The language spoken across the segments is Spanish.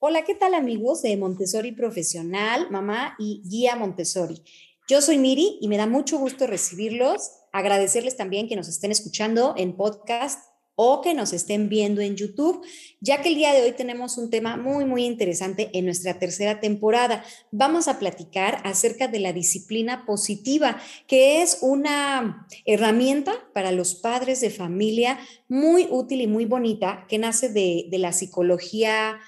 Hola, ¿qué tal amigos de Montessori Profesional, mamá y guía Montessori? Yo soy Miri y me da mucho gusto recibirlos, agradecerles también que nos estén escuchando en podcast o que nos estén viendo en YouTube, ya que el día de hoy tenemos un tema muy, muy interesante en nuestra tercera temporada. Vamos a platicar acerca de la disciplina positiva, que es una herramienta para los padres de familia muy útil y muy bonita, que nace de, de la psicología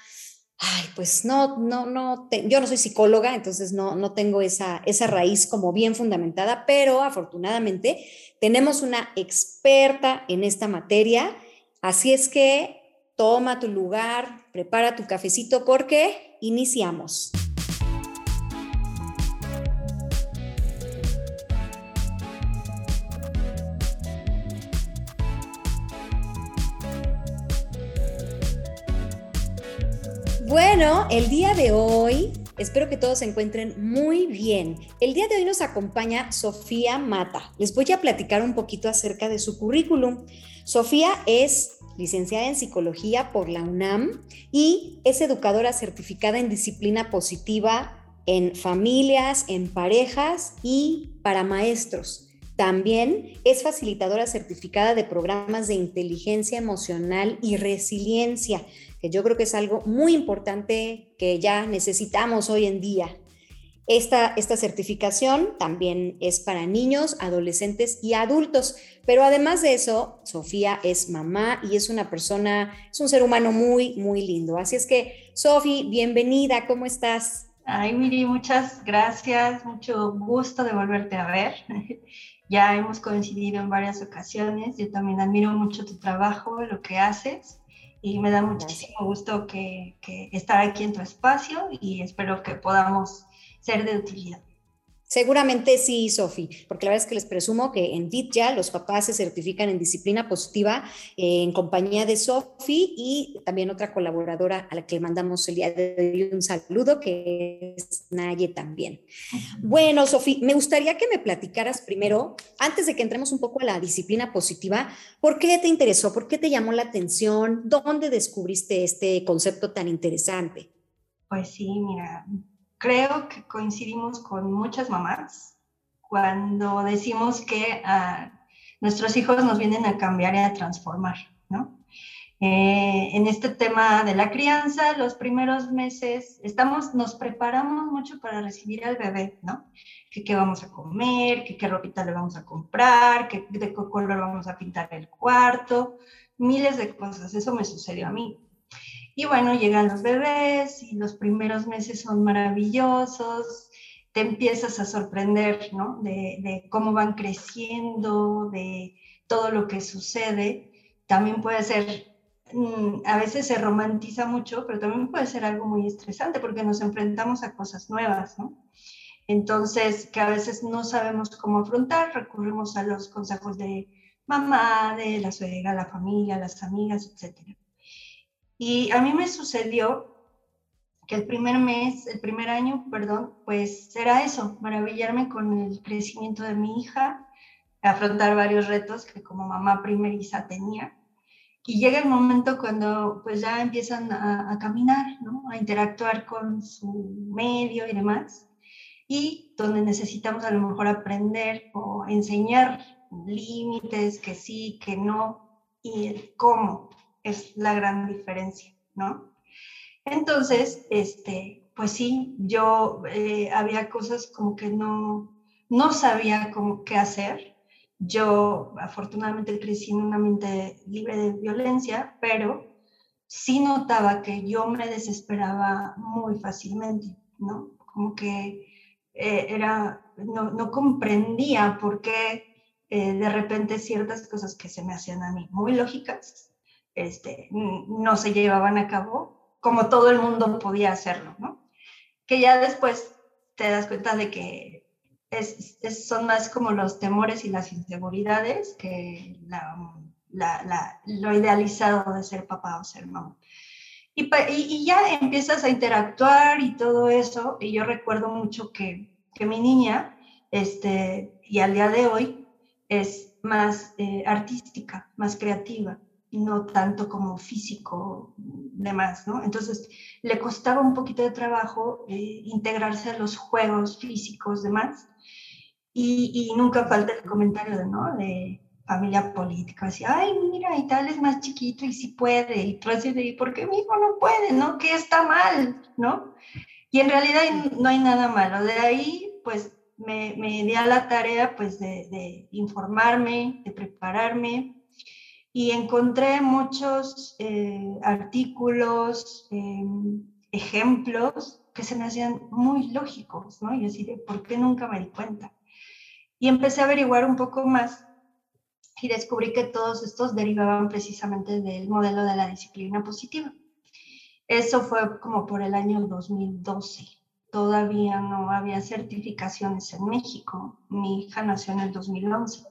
ay, pues no, no, no, yo no soy psicóloga, entonces no, no tengo esa, esa raíz como bien fundamentada, pero afortunadamente tenemos una experta en esta materia, así es que toma tu lugar, prepara tu cafecito porque iniciamos. Bueno, el día de hoy, espero que todos se encuentren muy bien. El día de hoy nos acompaña Sofía Mata. Les voy a platicar un poquito acerca de su currículum. Sofía es licenciada en psicología por la UNAM y es educadora certificada en disciplina positiva en familias, en parejas y para maestros. También es facilitadora certificada de programas de inteligencia emocional y resiliencia que yo creo que es algo muy importante que ya necesitamos hoy en día. Esta, esta certificación también es para niños, adolescentes y adultos, pero además de eso, Sofía es mamá y es una persona, es un ser humano muy, muy lindo. Así es que, Sofía, bienvenida, ¿cómo estás? Ay, Miri, muchas gracias, mucho gusto de volverte a ver. Ya hemos coincidido en varias ocasiones, yo también admiro mucho tu trabajo, lo que haces y me da muchísimo gusto que, que, estar aquí en tu espacio y espero que podamos ser de utilidad. Seguramente sí, Sofi, porque la verdad es que les presumo que en DIT ya los papás se certifican en disciplina positiva eh, en compañía de Sofi y también otra colaboradora a la que le mandamos el día de hoy un saludo, que es Naye también. Bueno, Sofi, me gustaría que me platicaras primero, antes de que entremos un poco a la disciplina positiva, ¿por qué te interesó? ¿Por qué te llamó la atención? ¿Dónde descubriste este concepto tan interesante? Pues sí, mira, creo que coincidimos con muchas mamás cuando decimos que ah, nuestros hijos nos vienen a cambiar y a transformar, ¿no? Eh, en este tema de la crianza, los primeros meses estamos, nos preparamos mucho para recibir al bebé, ¿no? Qué vamos a comer, qué ropita le vamos a comprar, que de qué color vamos a pintar el cuarto, miles de cosas. Eso me sucedió a mí. Y bueno, llegan los bebés y los primeros meses son maravillosos, te empiezas a sorprender, ¿no? De, cómo van creciendo, de todo lo que sucede. También puede ser, mm, a veces se romantiza mucho, pero también puede ser algo muy estresante porque nos enfrentamos a cosas nuevas, ¿no? Entonces, que a veces no sabemos cómo afrontar, recurrimos a los consejos de mamá, de la suegra, la familia, las amigas, etcétera. Y a mí me sucedió que el primer mes, el primer año, perdón, pues era eso, maravillarme con el crecimiento de mi hija, afrontar varios retos que como mamá primeriza tenía. Y llega el momento cuando pues ya empiezan a, a caminar, ¿no? a interactuar con su medio y demás, y donde necesitamos a lo mejor aprender o enseñar límites, que sí, que no, y el cómo es la gran diferencia, ¿no? Entonces, este, pues sí, yo eh, había cosas como que no, no sabía cómo, qué hacer. Yo afortunadamente crecí en una mente libre de violencia, pero sí notaba que yo me desesperaba muy fácilmente, ¿no? Como que eh, era, no, no, comprendía por qué eh, de repente ciertas cosas que se me hacían a mí muy lógicas, este, no se llevaban a cabo como todo el mundo podía hacerlo. Que ya después te das cuenta de que es, son más como los temores y las inseguridades que lo idealizado de ser papá o ser mamá. Y, y, ya empiezas a interactuar y todo eso, y yo recuerdo mucho que, que mi niña, este, y al día de hoy, es más eh, artística, más creativa no tanto como físico, demás, ¿no? Entonces le costaba un poquito de trabajo eh, integrarse a los juegos físicos, demás. Y, y nunca falta el comentario ¿no? De familia política, decía, ay, mira, y tal es más chiquito y sí puede, y tú así de, ¿por qué mi hijo no puede, no? ¿Qué está mal, no? Y en realidad no hay nada malo. De ahí, pues, me, me di a la tarea, pues, de informarme, de prepararme, y encontré muchos eh, artículos, em, ejemplos que se me hacían muy lógicos, ¿no? Y así de, ¿por qué nunca me di cuenta? Y empecé a averiguar un poco más y descubrí que todos estos derivaban precisamente del modelo de la disciplina positiva. Eso fue como por el año 2012. Todavía no había certificaciones en México. Mi hija nació en el 2011.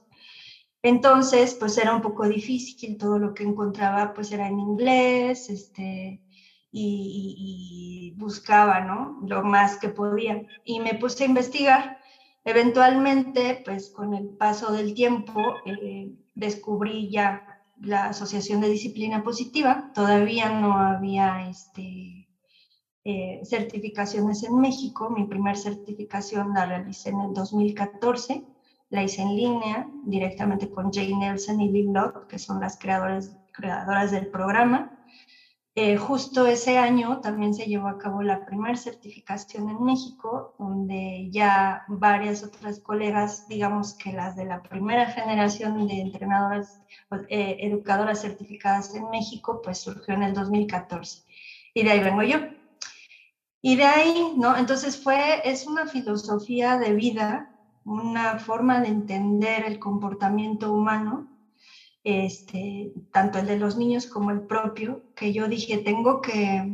Entonces, pues era un poco difícil, todo lo que encontraba pues era en inglés, este, y, buscaba, ¿no? Lo más que podía. Y me puse a investigar. Eventualmente, pues con el paso del tiempo, eh, descubrí ya la Asociación de Disciplina Positiva. Todavía no había este, eh, certificaciones en México. Mi primer certificación la realicé en el 2014 la hice en línea directamente con Jane Nelson y Liv Locke, que son las creadoras, creadoras del programa. Eh, justo ese año también se llevó a cabo la primera certificación en México, donde ya varias otras colegas, digamos que las de la primera generación de entrenadoras, eh, educadoras certificadas en México, pues surgió en el 2014. Y de ahí vengo yo. Y de ahí, ¿no? Entonces fue, es una filosofía de vida una forma de entender el comportamiento humano, este, tanto el de los niños como el propio, que yo dije, tengo que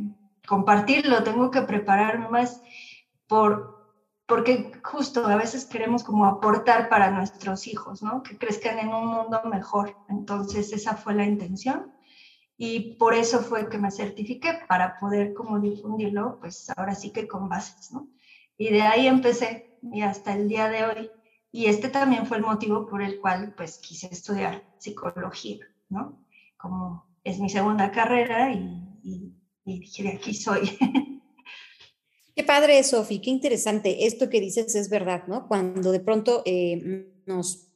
compartirlo, tengo que prepararme más por porque justo a veces queremos como aportar para nuestros hijos, ¿no? Que crezcan en un mundo mejor. Entonces esa fue la intención y por eso fue que me certifiqué para poder como difundirlo, pues ahora sí que con bases, ¿no? Y de ahí empecé y hasta el día de hoy. Y este también fue el motivo por el cual pues quise estudiar psicología, ¿no? Como es mi segunda carrera y, dije, de aquí soy. Qué padre, Sofi, qué interesante. Esto que dices es verdad, ¿no? Cuando de pronto eh, nos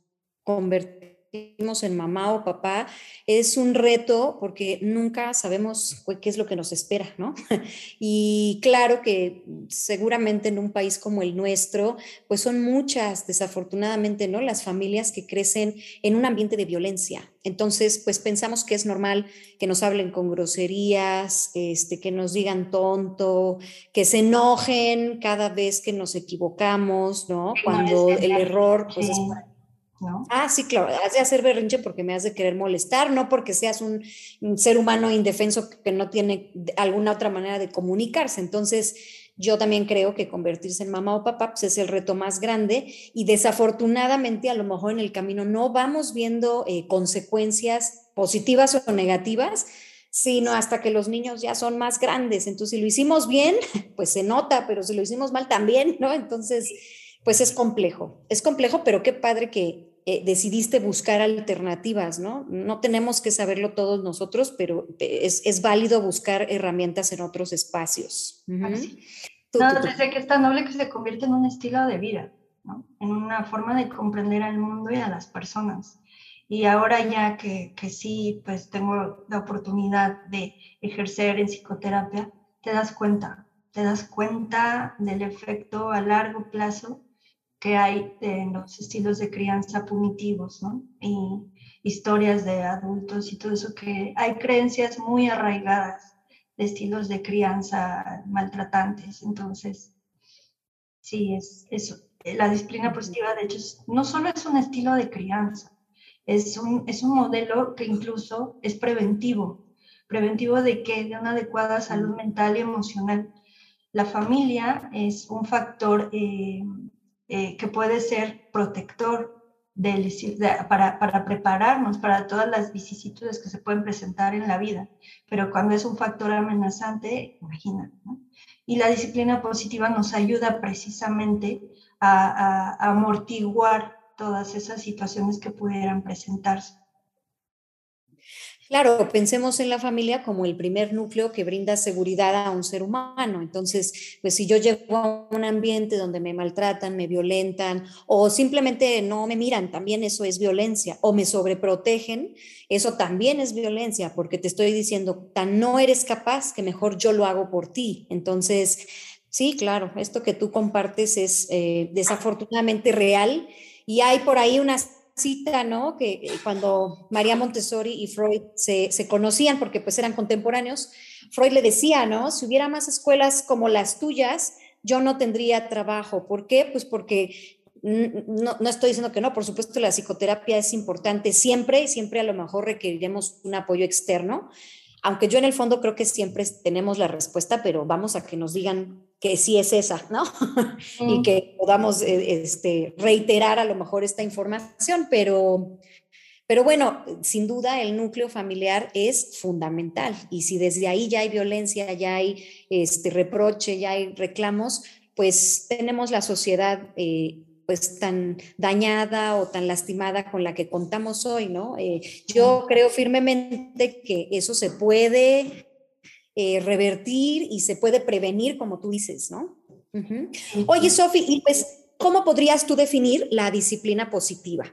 convertimos en mamá o papá, es un reto porque nunca sabemos qué es lo que nos espera, ¿no? Y claro que seguramente en un país como el nuestro, pues son muchas, desafortunadamente, ¿no? Las familias que crecen en un ambiente de violencia. Entonces, pues pensamos que es normal que nos hablen con groserías, este, que nos digan tonto, que se enojen cada vez que nos equivocamos, ¿no? Cuando el error, pues, Ah, sí, claro, has de hacer berrinche porque me has de querer molestar, no porque seas un, ser humano indefenso que no tiene alguna otra manera de comunicarse. Entonces, yo también creo que convertirse en mamá o papá pues, es el reto más grande y desafortunadamente a lo mejor en el camino no vamos viendo eh, consecuencias positivas o negativas, sino hasta que los niños ya son más grandes. Entonces, si lo hicimos bien, pues se nota, pero si lo hicimos mal también, ¿no? Entonces, pues es complejo, es complejo, pero qué padre que, eh, decidiste buscar alternativas, ¿no? No tenemos que saberlo todos nosotros, pero es, es válido buscar herramientas en otros espacios. no, desde que es tan noble que se convierte en un estilo de vida, ¿no? En una forma de comprender al mundo y a las personas. Y ahora ya que, que sí, pues tengo la oportunidad de ejercer en psicoterapia, te das cuenta, te das cuenta del efecto a largo plazo que hay en los estilos de crianza punitivos, ¿no? Y historias de adultos y todo eso, que hay creencias muy arraigadas de estilos de crianza maltratantes. Entonces, sí, es eso. La disciplina positiva, de hecho, no solo es un estilo de crianza, es un, es un modelo que incluso es preventivo. ¿Preventivo de que De una adecuada salud mental y emocional. La familia es un factor eh, eh, que puede ser protector para, para, prepararnos para todas las vicisitudes que se pueden presentar en la vida, pero cuando es un factor amenazante, imagina. Y la disciplina positiva nos ayuda precisamente a amortiguar todas esas situaciones que pudieran presentarse. Claro, pensemos en la familia como el primer núcleo que brinda seguridad a un ser humano. Entonces, pues si yo llego a un ambiente donde me maltratan, me violentan o simplemente no me miran, también eso es violencia. O me sobreprotegen, eso también es violencia, porque te estoy diciendo, tan no eres capaz que mejor yo lo hago por ti. Entonces, sí, claro, esto que tú compartes es eh, desafortunadamente real y hay por ahí unas cita, ¿no? Que eh, cuando María Montessori y Freud se, conocían, porque pues eran contemporáneos, Freud le decía, ¿no? Si hubiera más escuelas como las tuyas, yo no tendría trabajo. ¿Por qué? Pues porque no, no, estoy diciendo que no, por supuesto la psicoterapia es importante siempre y siempre a lo mejor requeriremos un apoyo externo, aunque yo en el fondo creo que siempre tenemos la respuesta, pero vamos a que nos digan que sí es esa, ¿no? y que podamos eh, este, reiterar a lo mejor esta información, pero, pero bueno, sin duda el núcleo familiar es fundamental y si desde ahí ya hay violencia, ya hay este, reproche, ya hay reclamos, pues tenemos la sociedad eh, pues tan dañada o tan lastimada con la que contamos hoy, ¿no? Eh, yo creo firmemente que eso se puede eh, revertir y se puede prevenir, como tú dices, ¿no? Oye, Sofi, y pues, ¿cómo podrías tú definir la disciplina positiva?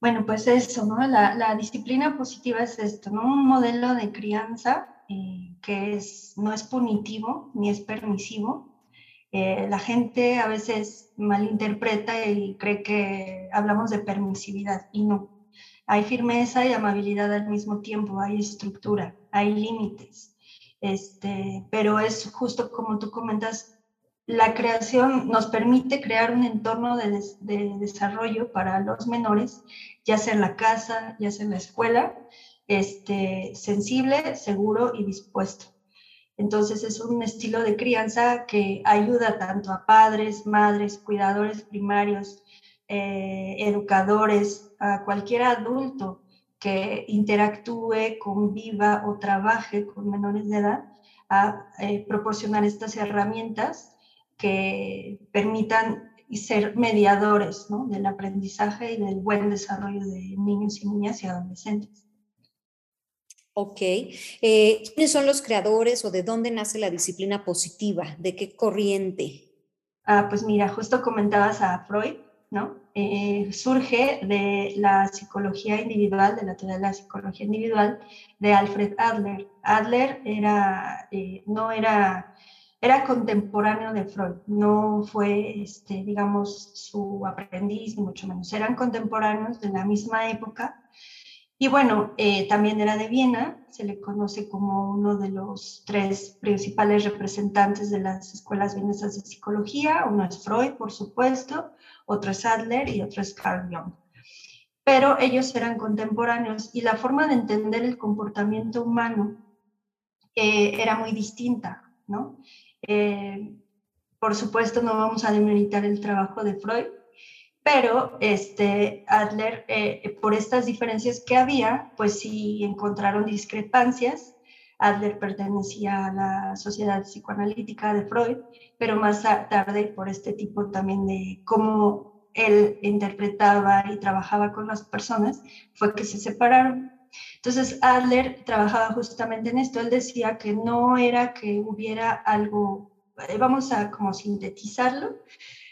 Bueno, pues eso, ¿no? La, disciplina positiva es esto, ¿no? Un modelo de crianza eh, que es, no es punitivo ni es permisivo, eh, la gente a veces malinterpreta y cree que hablamos de permisividad y no. Hay firmeza y amabilidad al mismo tiempo, hay estructura, hay límites. Este, pero es justo como tú comentas, la creación nos permite crear un entorno de, de, desarrollo para los menores, ya sea en la casa, ya sea en la escuela, este, sensible, seguro y dispuesto. Entonces es un estilo de crianza que ayuda tanto a padres, madres, cuidadores primarios, eh, educadores, a cualquier adulto que interactúe, conviva o trabaje con menores de edad, a eh, proporcionar estas herramientas que permitan ser mediadores del aprendizaje y del buen desarrollo de niños y niñas y adolescentes. Ok. Eh, ¿Quiénes son los creadores o de dónde nace la disciplina positiva? ¿De qué corriente? Ah, pues mira, justo comentabas a Freud, ¿no? Eh, surge de la psicología individual, de la teoría de la psicología individual de Alfred Adler. Adler era, eh, no era, era contemporáneo de Freud, no fue, este, digamos, su aprendiz, ni mucho menos. Eran contemporáneos de la misma época y bueno, eh, también era de Viena, se le conoce como uno de los tres principales representantes de las escuelas vienesas de psicología. Uno es Freud, por supuesto, otro es Adler y otro es Carl Jung. Pero ellos eran contemporáneos y la forma de entender el comportamiento humano eh, era muy distinta, ¿no? Eh, por supuesto, no vamos a demeritar el trabajo de Freud, pero este, Adler, eh, por estas diferencias que había, pues sí encontraron discrepancias. Adler pertenecía a la Sociedad Psicoanalítica de Freud, pero más tarde por este tipo también de cómo él interpretaba y trabajaba con las personas, fue que se separaron. Entonces Adler trabajaba justamente en esto. Él decía que no era que hubiera algo, eh, vamos a como sintetizarlo,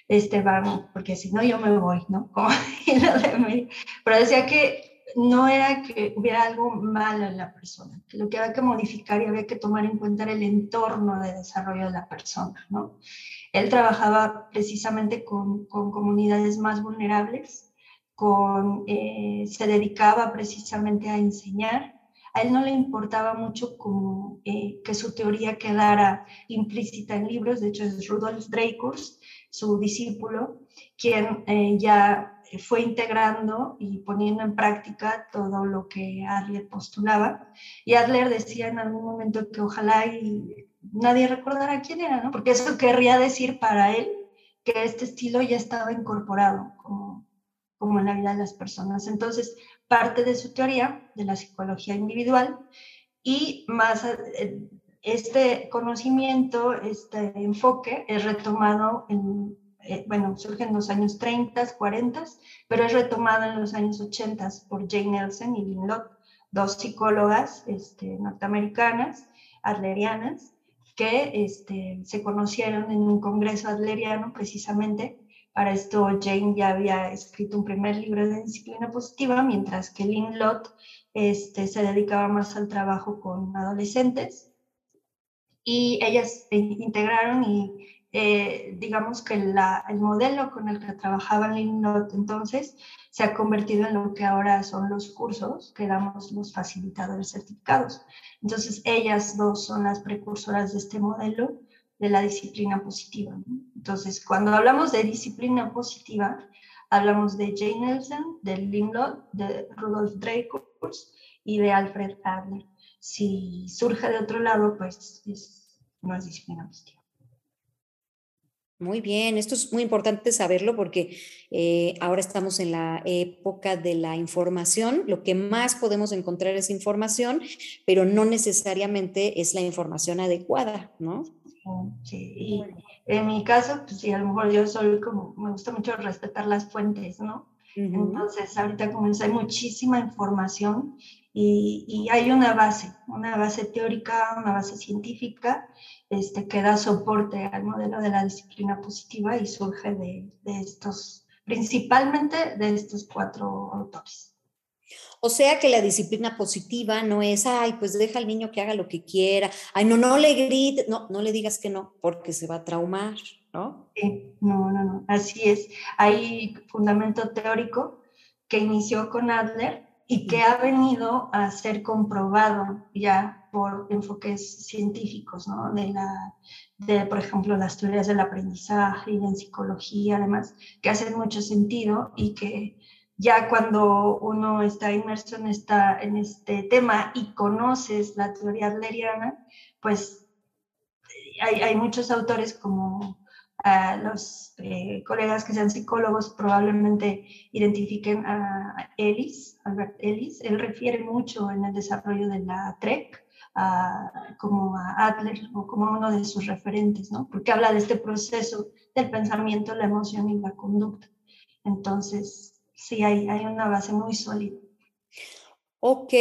este, van, porque si no yo me voy, ¿no? Pero decía que no era que hubiera algo malo en la persona, que lo que había que modificar y había que tomar en cuenta el entorno de desarrollo de la persona, ¿no? Él trabajaba precisamente con, comunidades más vulnerables, con, eh, se dedicaba precisamente a enseñar. A él no le importaba mucho eh, que su teoría quedara implícita en libros, de hecho es Rudolf Dreikurs, su discípulo, quien eh, ya fue integrando y poniendo en práctica todo lo que Adler postulaba. Y Adler decía en algún momento que ojalá y nadie recordara quién era, ¿no? Porque eso querría decir para él que este estilo ya estaba incorporado como, en la vida de las personas. Entonces, parte de su teoría de la psicología individual y más eh, este conocimiento, este enfoque es retomado en, eh, bueno, surge en los años 30, 40, pero es retomado en los años 80 por Jane Nelson y Lynn Locke, dos psicólogas este, norteamericanas, adlerianas, que este, se conocieron en un congreso adleriano precisamente. Para esto Jane ya había escrito un primer libro de disciplina positiva, mientras que Lynn Lott este, se dedicaba más al trabajo con adolescentes. Y ellas integraron y eh, digamos que el modelo con el que trabajaba Lynn Lott entonces se ha convertido en lo que ahora son los cursos que damos los facilitadores certificados. Entonces, ellas dos son las precursoras de este modelo de la disciplina positiva. Entonces, cuando hablamos de disciplina positiva, hablamos de Jane Nelson, de Lynn Lott, de Rudolf Dreikurs y de Alfred Adler. Si surge de otro lado, pues es disciplina positiva. Muy bien, esto es muy importante saberlo porque eh, ahora estamos en la época de la información. Lo que más podemos encontrar es información, pero no necesariamente es la información adecuada, ¿no? Sí, y en mi caso, pues sí, a lo mejor yo soy como, me gusta mucho respetar las fuentes, ¿no? Entonces, ahorita como hay muchísima información y, hay una base, una base teórica, una base científica este, que da soporte al modelo de la disciplina positiva y surge de, de estos, principalmente de estos cuatro autores. O sea que la disciplina positiva no es, ay, pues deja al niño que haga lo que quiera, ay, no, no le grites, no, no le digas que no, porque se va a traumar, ¿no? Sí, no, no, no, así es. Hay fundamento teórico que inició con Adler y que ha venido a ser comprobado ya por enfoques científicos, ¿no? De, la, de, por ejemplo, las teorías del aprendizaje y en psicología, además, que hacen mucho sentido y que ya cuando uno está inmerso en, esta, en este tema y conoces la teoría adleriana, pues hay, hay muchos autores como los eh, colegas que sean psicólogos probablemente identifiquen a Ellis, Albert Ellis. Él refiere mucho en el desarrollo de la TREC como a Adler o como uno de sus referentes, ¿no? Porque habla de este proceso del pensamiento, la emoción y la conducta. Entonces, sí, hay, hay una base muy sólida. Ok,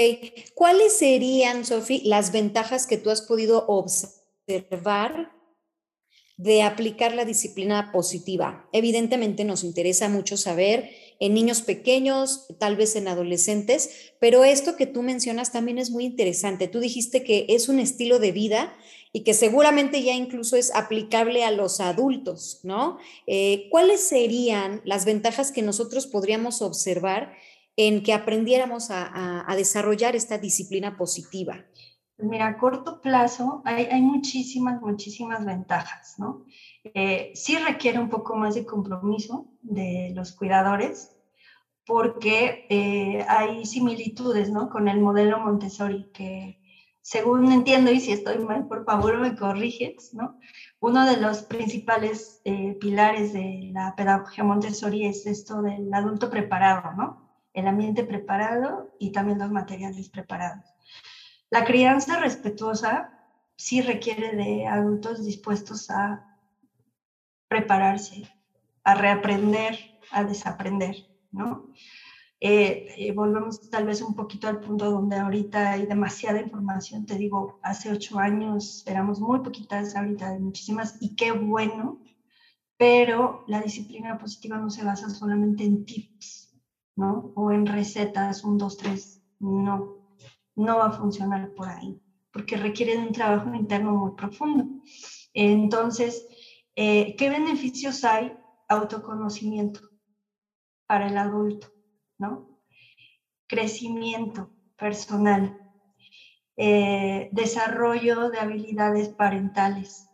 ¿cuáles serían, Sofi, las ventajas que tú has podido observar de aplicar la disciplina positiva. Evidentemente nos interesa mucho saber en niños pequeños, tal vez en adolescentes, pero esto que tú mencionas también es muy interesante. Tú dijiste que es un estilo de vida y que seguramente ya incluso es aplicable a los adultos, ¿no? Eh, ¿Cuáles serían las ventajas que nosotros podríamos observar en que aprendiéramos a desarrollar esta disciplina positiva? Mira, a corto plazo hay, hay muchísimas, muchísimas ventajas, ¿no? Eh, sí requiere un poco más de compromiso de los cuidadores porque eh, hay similitudes, ¿no? Con el modelo Montessori que, según entiendo, y si estoy mal, por favor me corriges, ¿no? Uno de los principales eh, pilares de la pedagogía Montessori es esto del adulto preparado, ¿no? El ambiente preparado y también los materiales preparados. La crianza respetuosa sí requiere de adultos dispuestos a prepararse, a reaprender, a desaprender, ¿no? Eh, eh, volvemos tal vez un poquito al punto donde ahorita hay demasiada información. Te digo, hace ocho años éramos muy poquitas, ahorita hay muchísimas, y qué bueno, pero la disciplina positiva no se basa solamente en tips, ¿no? O en recetas, un, dos, tres, no no va a funcionar por ahí, porque requiere de un trabajo interno muy profundo. Entonces, eh, ¿qué beneficios hay? Autoconocimiento para el adulto, ¿no? Crecimiento personal, eh, desarrollo de habilidades parentales,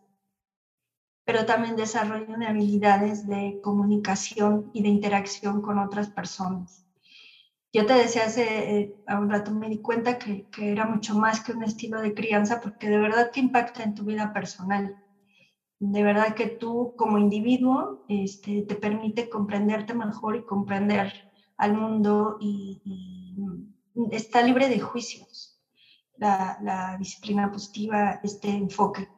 pero también desarrollo de habilidades de comunicación y de interacción con otras personas. Yo te decía hace eh, un rato, me di cuenta que, que, era mucho más que un estilo de crianza porque de verdad te impacta en tu vida personal. De verdad que tú como individuo este, te permite comprenderte mejor y comprender al mundo y, está libre de juicios la, la, disciplina positiva, este enfoque.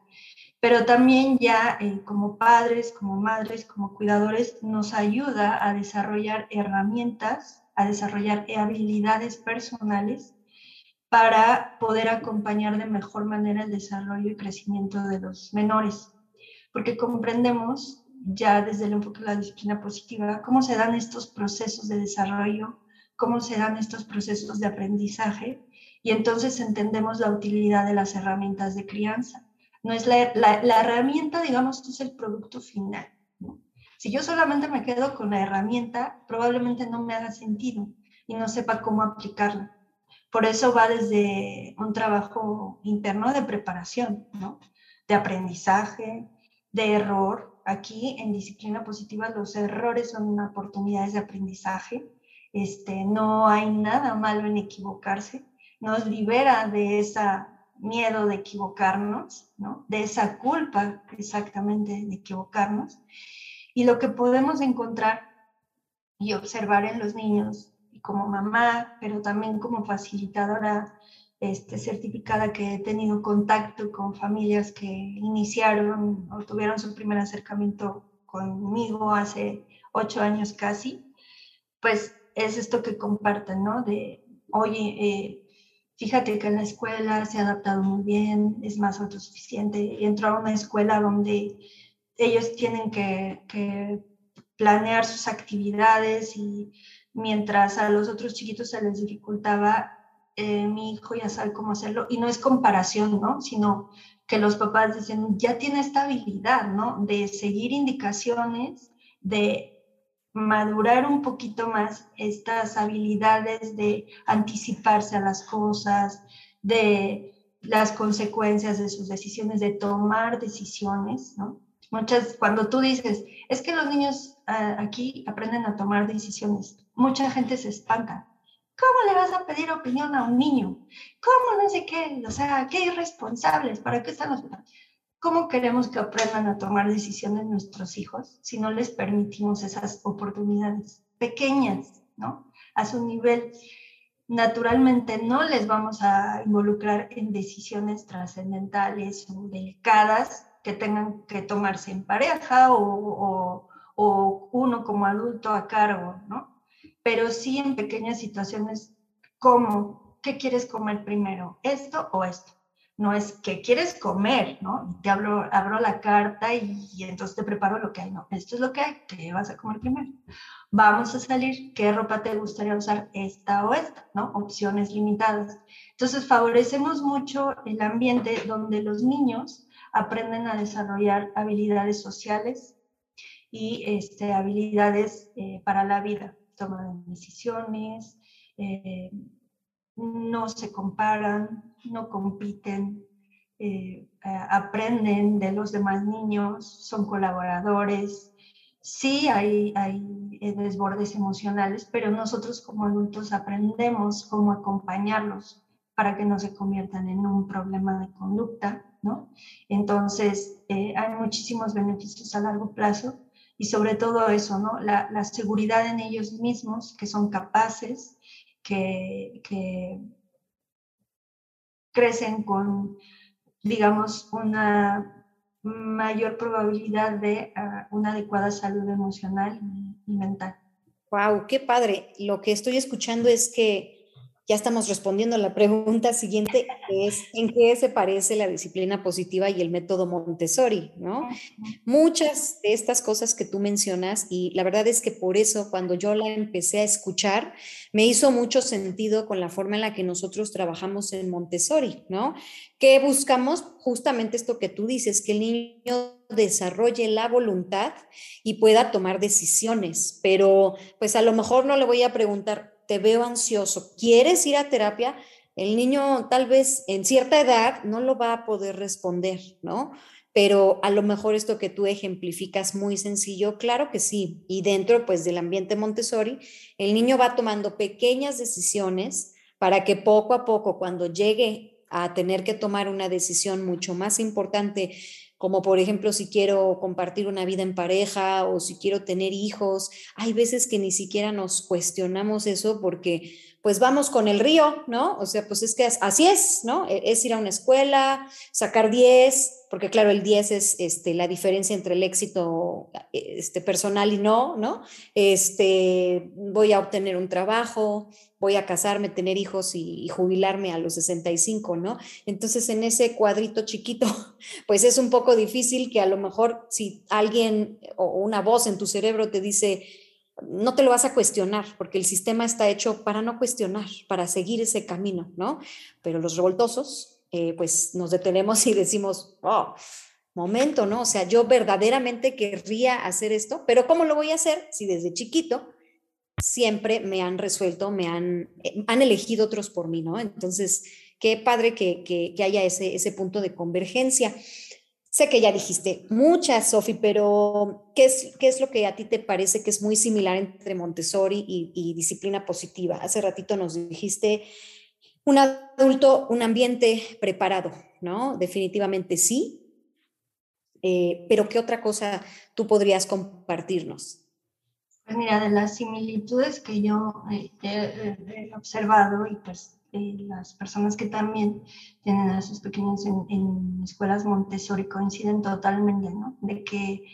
Pero también ya eh, como padres, como madres, como cuidadores, nos ayuda a desarrollar herramientas a desarrollar habilidades personales para poder acompañar de mejor manera el desarrollo y crecimiento de los menores, porque comprendemos ya desde el enfoque de la disciplina positiva cómo se dan estos procesos de desarrollo, cómo se dan estos procesos de aprendizaje y entonces entendemos la utilidad de las herramientas de crianza. No es la, la, herramienta, digamos, es el producto final. Si yo solamente me quedo con la herramienta, probablemente no me haga sentido y no sepa cómo aplicarla. Por eso va desde un trabajo interno de preparación, ¿no? de aprendizaje, de error. Aquí en disciplina positiva los errores son oportunidades de aprendizaje. Este, no hay nada malo en equivocarse. Nos libera de ese miedo de equivocarnos, ¿no? de esa culpa exactamente de equivocarnos. Y lo que podemos encontrar y observar en los niños como mamá, pero también como facilitadora este, certificada que he tenido contacto con familias que iniciaron o tuvieron su primer acercamiento conmigo hace ocho años casi, pues es esto que comparten, ¿no? De, oye, eh, fíjate que en la escuela se ha adaptado muy bien, es más autosuficiente, entró a una escuela donde ellos tienen que, que planear sus actividades y mientras a los otros chiquitos se les dificultaba, eh, mi hijo ya sabe cómo hacerlo. Y no es comparación, ¿no? Sino que los papás dicen, ya tiene esta habilidad, ¿no? De seguir indicaciones, de madurar un poquito más estas habilidades de anticiparse a las cosas, de las consecuencias de sus decisiones, de tomar decisiones, ¿no? Muchas, cuando tú dices, es que los niños ah, aquí aprenden a tomar decisiones, mucha gente se espanta. ¿Cómo le vas a pedir opinión a un niño? ¿Cómo no sé qué? O sea, qué irresponsables, ¿para qué están los... ¿Cómo queremos que aprendan a tomar decisiones nuestros hijos si no les permitimos esas oportunidades pequeñas, ¿no? A su nivel. Naturalmente no les vamos a involucrar en decisiones trascendentales o delicadas que tengan que tomarse en pareja o, o, uno como adulto a cargo, ¿no? pero sí en pequeñas situaciones como, ¿qué quieres comer primero? ¿Esto o esto? No es que quieres comer, ¿no? te abro, abro la carta y, entonces te preparo lo que hay. No, esto es lo que hay, ¿qué vas a comer primero? Vamos a salir, ¿qué ropa te gustaría usar? Esta o esta, ¿no? Opciones limitadas. Entonces favorecemos mucho el ambiente donde los niños aprenden a desarrollar habilidades sociales y este, habilidades eh, para la vida toma decisiones, eh, no se comparan, no compiten, eh, aprenden de los demás niños, son colaboradores. Sí hay, hay desbordes emocionales, pero nosotros como adultos aprendemos cómo acompañarlos para que no se conviertan en un problema de conducta, ¿no? Entonces, eh, hay muchísimos beneficios a largo plazo y sobre todo eso, ¿no? La, seguridad en ellos mismos, que son capaces, que, crecen con, digamos, una mayor probabilidad de ah, una adecuada salud emocional y mental. Wow, qué padre. Lo que estoy escuchando es que ya estamos respondiendo a la pregunta siguiente, que es ¿en qué se parece la disciplina positiva y el método Montessori? ¿no? Muchas de estas cosas que tú mencionas, y la verdad es que por eso cuando yo la empecé a escuchar, me hizo mucho sentido con la forma en la que nosotros trabajamos en Montessori, ¿no? Que buscamos justamente esto que tú dices, que el niño desarrolle la voluntad y pueda tomar decisiones, pero pues a lo mejor no le voy a preguntar, te veo ansioso, ¿quieres ir a terapia? El niño tal vez en cierta edad no lo va a poder responder, ¿no? Pero a lo mejor esto que tú ejemplificas muy sencillo, claro que sí. Y dentro pues del ambiente Montessori, el niño va tomando pequeñas decisiones para que poco a poco cuando llegue a tener que tomar una decisión mucho más importante como por ejemplo si quiero compartir una vida en pareja o si quiero tener hijos. Hay veces que ni siquiera nos cuestionamos eso porque pues vamos con el río, ¿no? O sea, pues es que así es, ¿no? E, es ir a una escuela, sacar 10, porque claro, el 10 es este, la diferencia entre el éxito este, personal y no, ¿no? Este, voy a obtener un trabajo, voy a casarme, tener hijos y, y, jubilarme a los 65, ¿no? Entonces, en ese cuadrito chiquito, pues es un poco difícil que a lo mejor si alguien o una voz en tu cerebro te dice, no te lo vas a cuestionar, porque el sistema está hecho para no cuestionar, para seguir ese camino, ¿no? Pero los revoltosos, eh, pues nos detenemos y decimos, oh, momento, ¿no? O sea, yo verdaderamente querría hacer esto, pero ¿cómo lo voy a hacer si desde chiquito siempre me han resuelto, me han, eh, han elegido otros por mí, ¿no? Entonces, qué padre que, que, que haya ese, ese punto de convergencia. Sé que ya dijiste muchas, Sofi, pero ¿qué es, ¿qué es lo que a ti te parece que es muy similar entre Montessori y, disciplina positiva? Hace ratito nos dijiste un adulto, un ambiente preparado, ¿no? Definitivamente sí. Eh, pero ¿qué otra cosa tú podrías compartirnos? Pues mira, de las similitudes que yo eh, he observado y pues las personas que también tienen a sus pequeños en, escuelas Montessori coinciden totalmente, ¿no? De que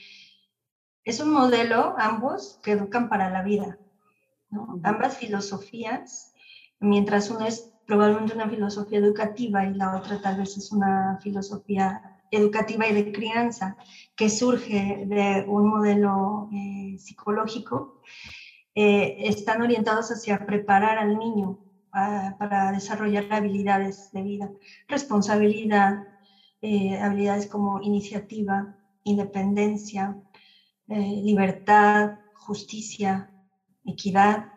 es un modelo, ambos, que educan para la vida, ¿no? Ambas filosofías, mientras una es probablemente una filosofía educativa y la otra tal vez es una filosofía educativa y de crianza que surge de un modelo eh, psicológico, eh, están orientados hacia preparar al niño para desarrollar habilidades de vida, responsabilidad, eh, habilidades como iniciativa, independencia, eh, libertad, justicia, equidad,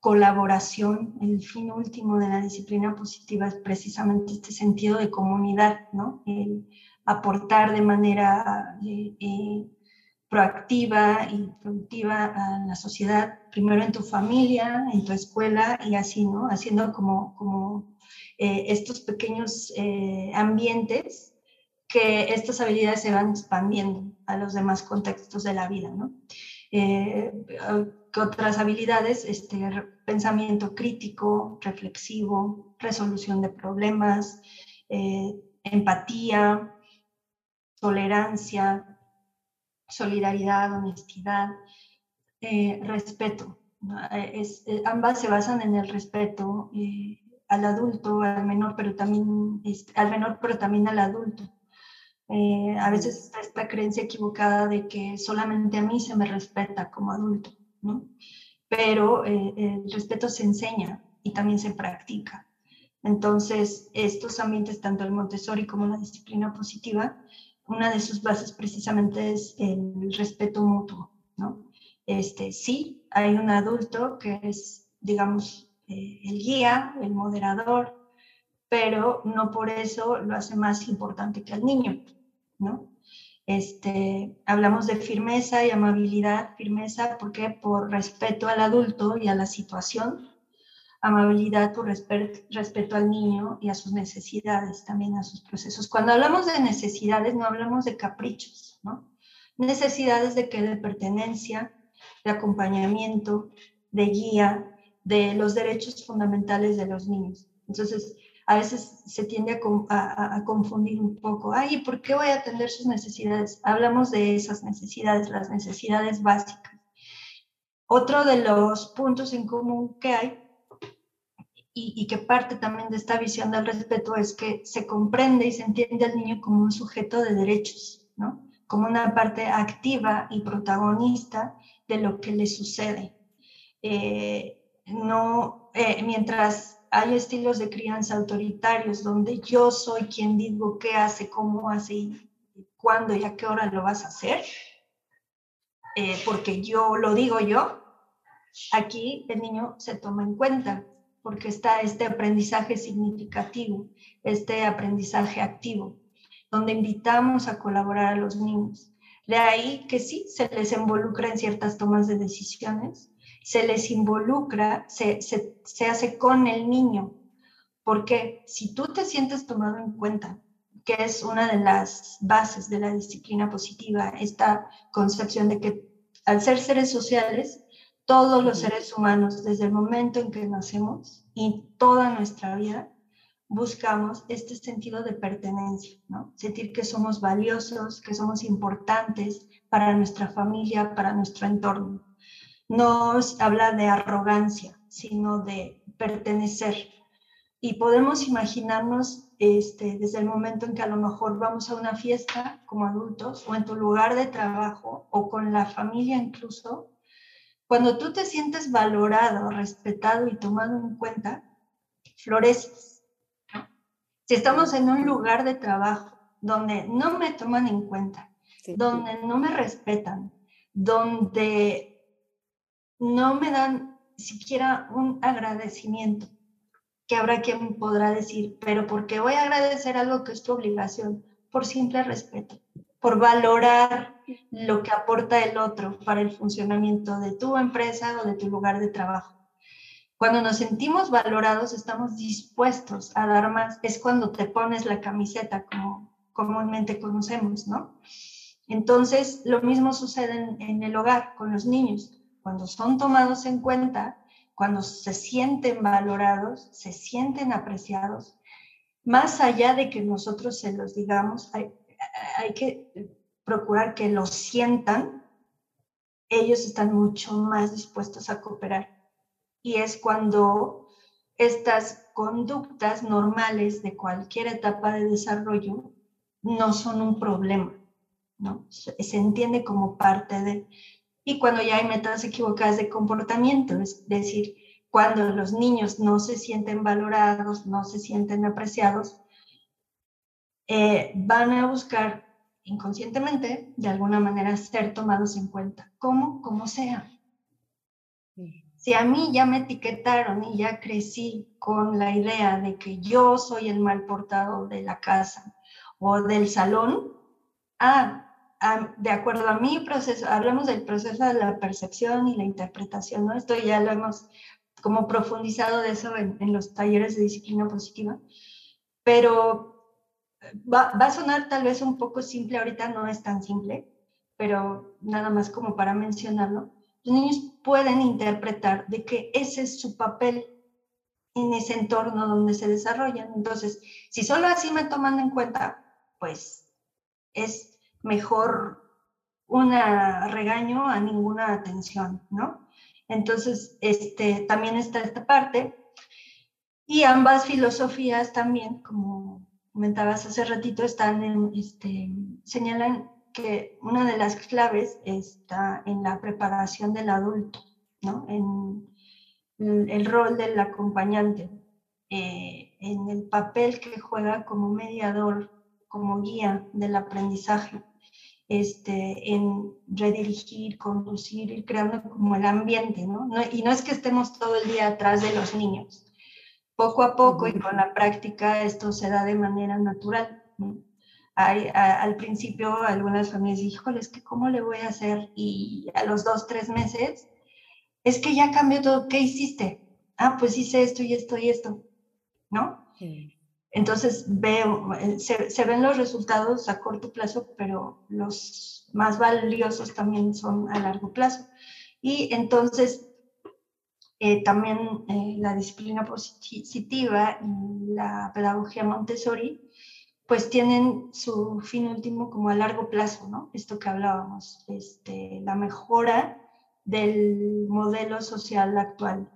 colaboración. El fin último de la disciplina positiva es precisamente este sentido de comunidad, ¿no? El aportar de manera eh, proactiva y productiva a la sociedad, primero en tu familia, en tu escuela y así, ¿no? Haciendo como, como eh, estos pequeños eh, ambientes que estas habilidades se van expandiendo a los demás contextos de la vida, ¿no? Eh, otras habilidades, este, pensamiento crítico, reflexivo, resolución de problemas, empatía, tolerancia, solidaridad, honestidad, eh, respeto. Eh, eh, ambas se basan en el respeto al adulto, al menor, pero también al menor, pero también al adulto. a veces está esta creencia equivocada de que solamente a mí se me respeta como adulto, ¿no? Pero el respeto se enseña y también se practica. Entonces, estos ambientes, tanto el Montessori como la disciplina positiva, una de sus bases precisamente es el respeto mutuo, ¿no? Este, sí, hay un adulto que es, digamos, eh, el guía, el moderador, pero no por eso lo hace más importante que al niño, ¿no? Este, hablamos de firmeza y amabilidad, firmeza porque por respeto al adulto y a la situación, amabilidad por respeto al niño y a sus necesidades, también a sus procesos. Cuando hablamos de necesidades, no hablamos de caprichos, ¿no? Necesidades de que pertenencia, de acompañamiento, de guía, de los derechos fundamentales de los niños. Entonces, a veces se tiende a, a, confundir un poco. Ay, ¿por qué voy a atender sus necesidades? Hablamos de esas necesidades, las necesidades básicas. Otro de los puntos en común que hay y, que parte también de esta visión del respeto es que se comprende y se entiende al niño como un sujeto de derechos, ¿no? Como una parte activa y protagonista de lo que le sucede. Eh, no, eh, mientras hay estilos de crianza autoritarios donde yo soy quien digo qué hace, cómo hace y cuándo y a qué hora lo vas a hacer, eh, porque yo lo digo yo, aquí el niño se toma en cuenta porque está este aprendizaje significativo, este aprendizaje activo, donde invitamos a colaborar a los niños. De ahí que sí, se les involucra en ciertas tomas de decisiones, se les involucra, se, se, se hace con el niño, porque si tú te sientes tomado en cuenta, que es una de las bases de la disciplina positiva, esta concepción de que al ser seres sociales, todos los seres humanos, desde el momento en que nacemos, y toda nuestra vida buscamos este sentido de pertenencia, ¿no? Sentir que somos valiosos, que somos importantes para nuestra familia, para nuestro entorno. No habla de arrogancia, sino de pertenecer. Y podemos imaginarnos este, desde el momento en que a lo mejor vamos a una fiesta como adultos o en tu lugar de trabajo o con la familia incluso, cuando tú te sientes valorado, respetado y tomado en cuenta, floreces. Si estamos en un lugar de trabajo donde no me toman en cuenta, donde no me respetan, donde no me dan siquiera un agradecimiento, que habrá quien podrá decir, pero ¿por qué voy a agradecer algo que es tu obligación? Por simple respeto, por valorar lo que aporta el otro para el funcionamiento de tu empresa o de tu lugar de trabajo. Cuando nos sentimos valorados, estamos dispuestos a dar más. Es cuando te pones la camiseta, como comúnmente conocemos, ¿no? Entonces, lo mismo sucede en, en el hogar con los niños. Cuando son tomados en cuenta, cuando se sienten valorados, se sienten apreciados, más allá de que nosotros se los digamos, hay, que procurar que lo sientan, ellos están mucho más dispuestos a cooperar. Y es cuando estas conductas normales de cualquier etapa de desarrollo no son un problema, ¿no? Se entiende como parte de... Y cuando ya hay metas equivocadas de comportamiento, es decir, cuando los niños no se sienten valorados, no se sienten apreciados, eh, van a buscar inconscientemente, de alguna manera, ser tomados en cuenta, como, como sea. Si a mí ya me etiquetaron y ya crecí con la idea de que yo soy el mal portado de la casa o del salón, ah, de acuerdo a mi proceso, hablamos del proceso de la percepción y la interpretación, ¿no? Esto ya lo hemos como profundizado de eso en, en los talleres de disciplina positiva, pero va, a sonar tal vez un poco simple, ahorita no es tan simple, pero nada más como para mencionarlo, los niños pueden interpretar de que ese es su papel en ese entorno donde se desarrollan. Entonces, si solo así me toman en cuenta, pues es mejor un regaño a ninguna atención, ¿no? Entonces, este, también está esta parte. Y ambas filosofías también, como comentabas hace ratito, están este, señalan que una de las claves está en la preparación del adulto, ¿no? en, el rol del acompañante, eh, en el papel que juega como mediador, como guía del aprendizaje, este, en redirigir, conducir, ir creando como el ambiente. ¿no? Y no es que estemos todo el día atrás de los niños, poco a poco y con la práctica esto se da de manera natural. Hay, al principio algunas familias dicen, híjole, es que cómo le voy a hacer y a los dos, tres meses, es que ya cambió todo, ¿qué hiciste? Ah, pues hice esto y esto y esto, ¿no? Entonces veo, eh, se, se, ven los resultados a corto plazo, pero los más valiosos también son a largo plazo. Y entonces eh, también eh, la disciplina positiva y la pedagogía Montessori, pues tienen su fin último como a largo plazo, ¿no? Esto que hablábamos, este, la mejora del modelo social actual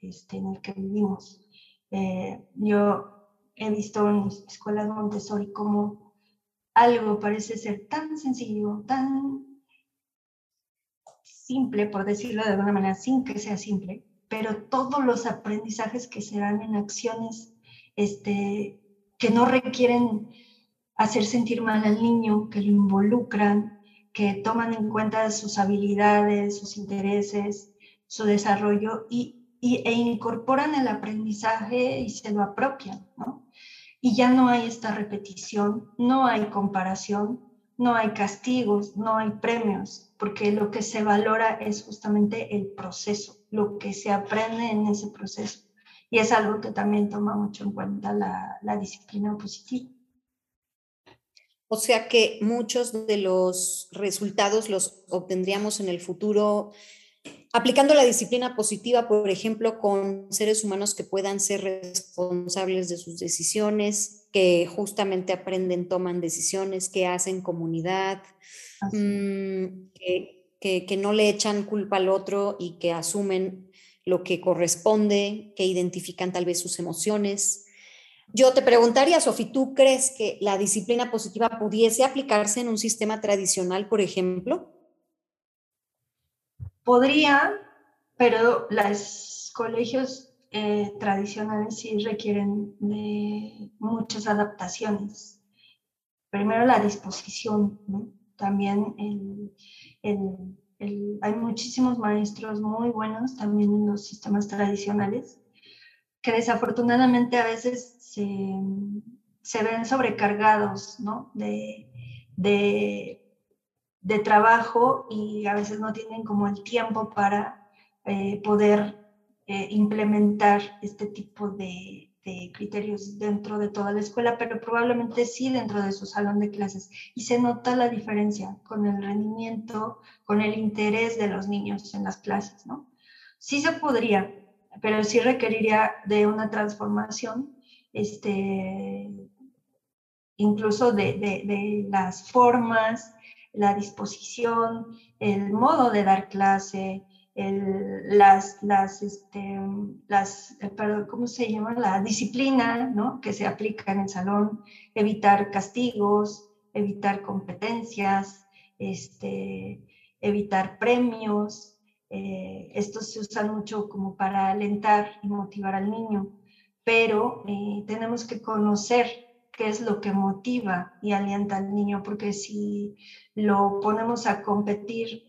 este, en el que vivimos. Eh, yo he visto en escuelas Montessori como algo parece ser tan sencillo, tan simple, por decirlo de alguna manera, sin que sea simple, pero todos los aprendizajes que se dan en acciones este, que no requieren hacer sentir mal al niño, que lo involucran, que toman en cuenta sus habilidades, sus intereses, su desarrollo y, e incorporan el aprendizaje y se lo apropian, ¿no? Y ya no hay esta repetición, no hay comparación, no hay castigos, no hay premios, porque lo que se valora es justamente el proceso lo que se aprende en ese proceso. Y es algo que también toma mucho en cuenta la, disciplina positiva. O sea que muchos de los resultados los obtendríamos en el futuro aplicando la disciplina positiva, por ejemplo, con seres humanos que puedan ser responsables de sus decisiones, que justamente aprenden, toman decisiones, que hacen comunidad, mm, que, que no le echan culpa al otro y que asumen lo que corresponde, que identifican tal vez sus emociones. Yo te preguntaría, Sofi, ¿tú crees que la disciplina positiva pudiese aplicarse en un sistema tradicional, por ejemplo? Podría, pero los colegios eh, tradicionales sí requieren de muchas adaptaciones. Primero la disposición, también hay muchísimos maestros muy buenos también en los sistemas tradicionales que desafortunadamente a veces se, ven sobrecargados ¿no? de, de trabajo y a veces no tienen como el tiempo para eh, poder eh, implementar este tipo de, criterios dentro de toda la escuela, pero probablemente sí dentro de su salón de clases. Y se nota la diferencia con el rendimiento, con el interés de los niños en las clases, ¿no? Sí se podría, pero sí requeriría de una transformación, este, incluso de, de las formas, la disposición, el modo de dar clase, las, las, este, las eh, perdón, ¿cómo se llama? La disciplina, ¿no? Que se aplica en el salón, evitar castigos, evitar competencias, este, evitar premios. Eh, estos se usan mucho como para alentar y motivar al niño, pero eh, tenemos que conocer qué es lo que motiva y alienta al niño, porque si lo ponemos a competir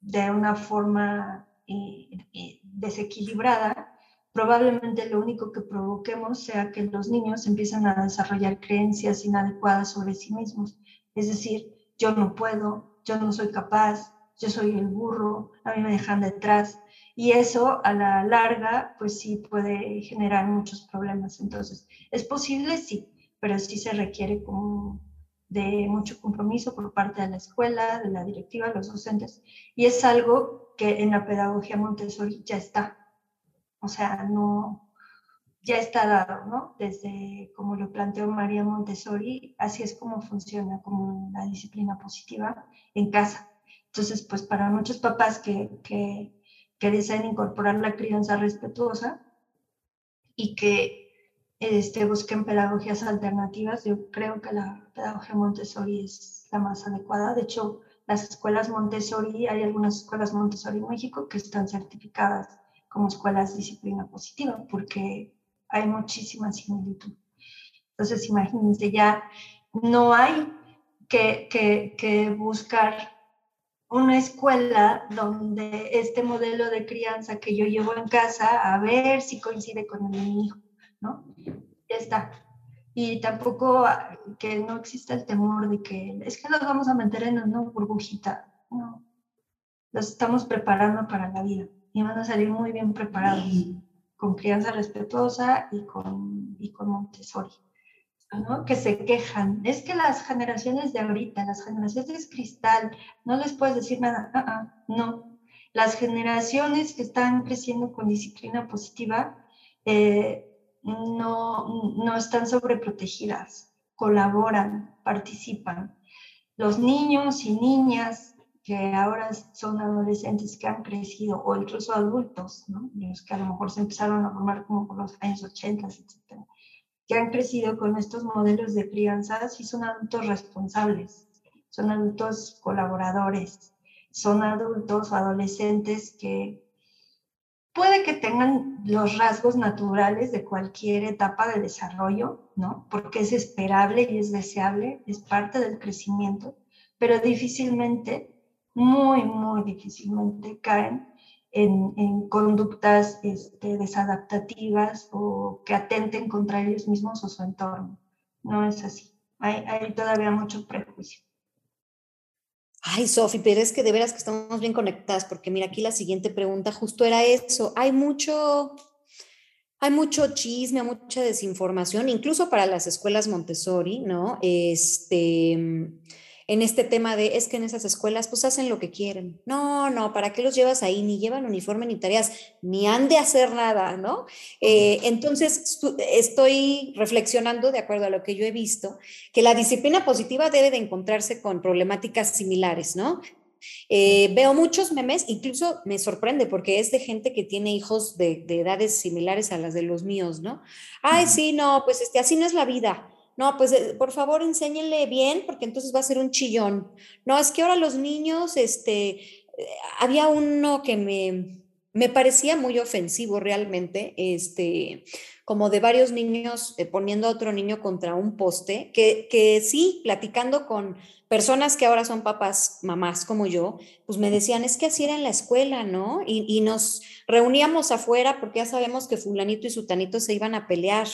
de una forma eh, eh, desequilibrada, probablemente lo único que provoquemos sea que los niños empiecen a desarrollar creencias inadecuadas sobre sí mismos. Es decir, yo no puedo, yo no soy capaz, yo soy el burro, a mí me dejan detrás. Y eso a la larga, pues sí puede generar muchos problemas. Entonces, ¿es posible? Sí pero sí se requiere como de mucho compromiso por parte de la escuela, de la directiva, los docentes, y es algo que en la pedagogía Montessori ya está. O sea, no, ya está dado, ¿no? Desde como lo planteó María Montessori, así es como funciona como la disciplina positiva en casa. Entonces, pues para muchos papás que, que, que desean incorporar la crianza respetuosa y que este, busquen pedagogías alternativas. Yo creo que la pedagogía Montessori es la más adecuada. De hecho, las escuelas Montessori, hay algunas escuelas Montessori en México que están certificadas como escuelas disciplina positiva porque hay muchísima similitud. Entonces, imagínense, ya no hay que, que, que buscar una escuela donde este modelo de crianza que yo llevo en casa, a ver si coincide con el de mi hijo ¿no? Ya está. Y tampoco que no exista el temor de que es que los vamos a meter en una burbujita. No. Los estamos preparando para la vida y van a salir muy bien preparados, con crianza respetuosa y con, y con Montessori. ¿no? que se quejan. Es que las generaciones de ahorita, las generaciones cristal, no les puedes decir nada. Ah, ah, no. Las generaciones que están creciendo con disciplina positiva eh, no, no están sobreprotegidas, colaboran, participan. Los niños y niñas que ahora son adolescentes que han crecido, o incluso adultos, ¿no? los que a lo mejor se empezaron a formar como por los años 80, etc., que han crecido con estos modelos de crianza, sí son adultos responsables, son adultos colaboradores, son adultos o adolescentes que puede que tengan los rasgos naturales de cualquier etapa de desarrollo, ¿no? Porque es esperable y es deseable, es parte del crecimiento, pero difícilmente, muy, muy difícilmente caen en, conductas este, desadaptativas o que atenten contra ellos mismos o su entorno. No es así. hay todavía mucho prejuicio. Ay, Sofi, pero es que de veras que estamos bien conectadas, porque mira, aquí la siguiente pregunta justo era eso. Hay mucho, hay mucho chisme, mucha desinformación, incluso para las escuelas Montessori, ¿no? Este, en este tema de es que en esas escuelas pues hacen lo que quieren. No, no, ¿para qué los llevas ahí? Ni llevan uniforme ni tareas, ni han de hacer nada, ¿no? Eh, entonces estoy reflexionando, de acuerdo a lo que yo he visto, que la disciplina positiva debe de encontrarse con problemáticas similares, ¿no? Eh, veo muchos memes, incluso me sorprende porque es de gente que tiene hijos de, edades similares a las de los míos, ¿no? Ay, sí, no, pues este, así no es la vida. No, pues eh, por favor enséñenle bien porque entonces va a ser un chillón. No, es que ahora los niños, este, eh, había uno que me, me parecía muy ofensivo realmente, este, como de varios niños poniendo a otro niño contra un poste, que, que sí, platicando con personas que ahora son papás, mamás como yo, pues me decían, es que así era en la escuela, ¿no? Y, nos reuníamos afuera porque ya sabemos que fulanito y sutanito se iban a pelear.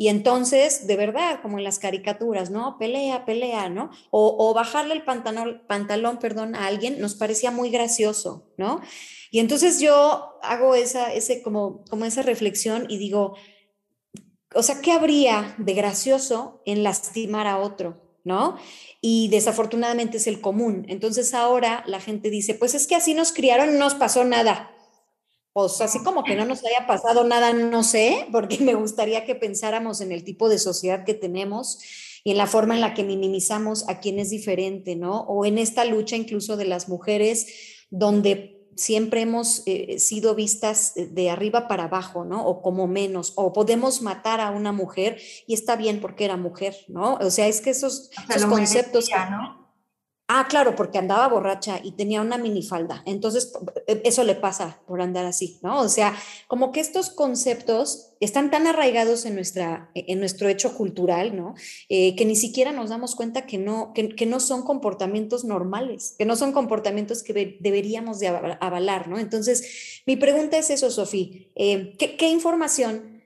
Y entonces, de verdad, como en las caricaturas, ¿no? Pelea, pelea, ¿no? O, bajarle el pantalón, pantalón, perdón, a alguien nos parecía muy gracioso, ¿no? Y entonces yo hago esa, ese, como, como esa reflexión y digo, o sea, ¿qué habría de gracioso en lastimar a otro? ¿no? Y desafortunadamente es el común. Entonces ahora la gente dice, pues es que así nos criaron, no nos pasó nada. Pues así como que no nos haya pasado nada, no sé, porque me gustaría que pensáramos en el tipo de sociedad que tenemos y en la forma en la que minimizamos a quien es diferente, ¿no? O en esta lucha incluso de las mujeres, donde siempre hemos eh, sido vistas de arriba para abajo, ¿no? O como menos, o podemos matar a una mujer y está bien porque era mujer, ¿no? O sea, es que esos, esos conceptos... ¿no? Ah, claro, porque andaba borracha y tenía una minifalda. Entonces, e, eso le pasa por andar así, ¿no? O sea, como que estos conceptos están tan arraigados en, nuestra, e, en nuestro hecho cultural, ¿no? Eh, que ni siquiera nos damos cuenta que no, que, no son comportamientos normales, que no son comportamientos que deberíamos de avalar, ¿no? Entonces, mi pregunta es eso, Sofía. Eh, ¿qué, ¿Qué información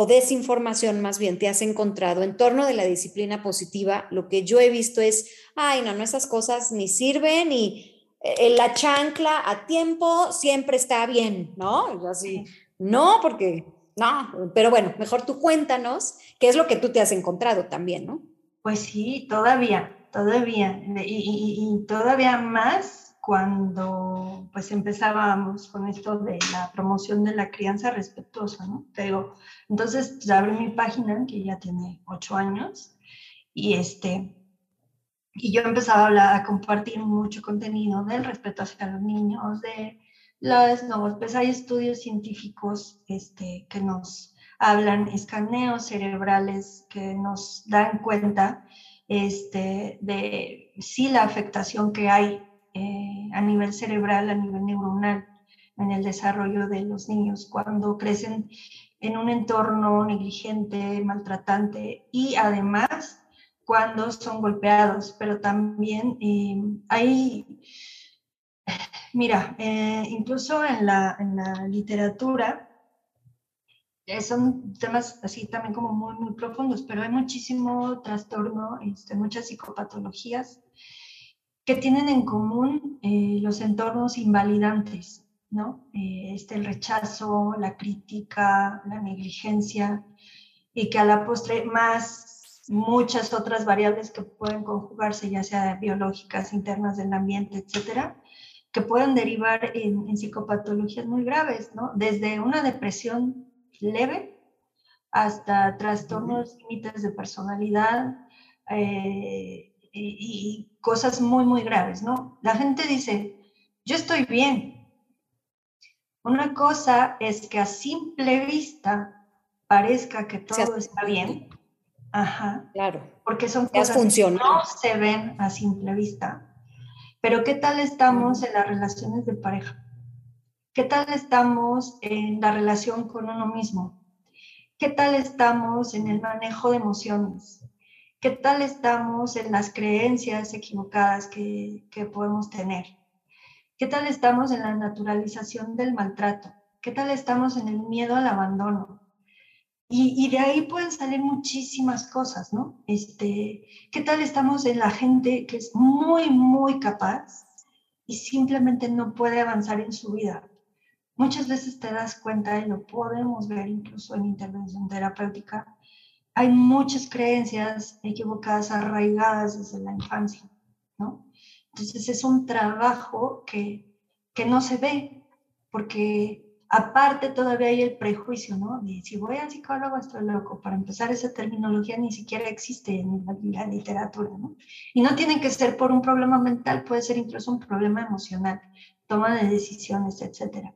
o desinformación más bien te has encontrado en torno de la disciplina positiva, lo que yo he visto es, ay, no, no, esas cosas ni sirven y eh, la chancla a tiempo siempre está bien, ¿no? así, no, porque, no, pero bueno, mejor tú cuéntanos qué es lo que tú te has encontrado también, ¿no? Pues sí, todavía, todavía, y todavía más cuando pues empezábamos con esto de la promoción de la crianza respetuosa, ¿no? Pero entonces pues, abrí mi página que ya tiene ocho años y este y yo empezaba a, hablar, a compartir mucho contenido del respeto hacia los niños, de las no, pues hay estudios científicos este, que nos hablan escaneos cerebrales que nos dan cuenta este, de sí la afectación que hay eh, a nivel cerebral, a nivel neuronal, en el desarrollo de los niños cuando crecen en un entorno negligente, maltratante y además cuando son golpeados, pero también eh, hay, mira, eh, incluso en la, en la literatura, son temas así también como muy, muy profundos, pero hay muchísimo trastorno, este, muchas psicopatologías que tienen en común eh, los entornos invalidantes, ¿no? Eh, este, el rechazo, la crítica, la negligencia, y que a la postre más muchas otras variables que pueden conjugarse, ya sea biológicas, internas del ambiente, etcétera, que pueden derivar en, psicopatologías muy graves, ¿no? Desde una depresión leve hasta trastornos límites de personalidad, eh, y, cosas muy, muy graves, ¿no? La gente dice, yo estoy bien. Una cosa es que a simple vista parezca que todo está bien. Ajá. Claro. Porque son cosas que no se ven a simple vista. Pero ¿qué tal estamos en las relaciones de pareja? ¿Qué tal estamos en la relación con uno mismo? ¿Qué tal estamos en el manejo de emociones? ¿Qué tal estamos en las creencias equivocadas que, podemos tener? ¿Qué tal estamos en la naturalización del maltrato? ¿Qué tal estamos en el miedo al abandono? Y, de ahí pueden salir muchísimas cosas, ¿no? Este, ¿Qué tal estamos en la gente que es muy, muy capaz y simplemente no puede avanzar en su vida? Muchas veces te das cuenta y lo podemos ver incluso en intervención terapéutica, hay muchas creencias equivocadas arraigadas desde la infancia. Entonces es un trabajo que, que no se ve, porque aparte todavía hay el prejuicio, ¿no? De si voy al psicólogo estoy loco. Para empezar, esa terminología ni siquiera existe en la, literatura, ¿no? Y no tiene que ser por un problema mental, puede ser incluso un problema emocional, toma de decisiones, etcétera.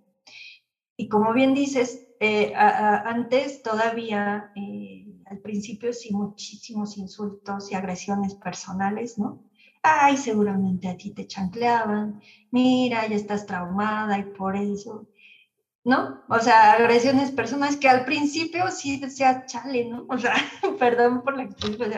Y como bien dices, eh, antes todavía, eh, al principio sí, muchísimos insultos y agresiones personales, ¿no? Ay, seguramente a ti te chancleaban, mira, ya estás traumada y por eso, ¿no? O sea, agresiones personales que al principio sí decía, chale, ¿no? O sea, perdón por la expresión,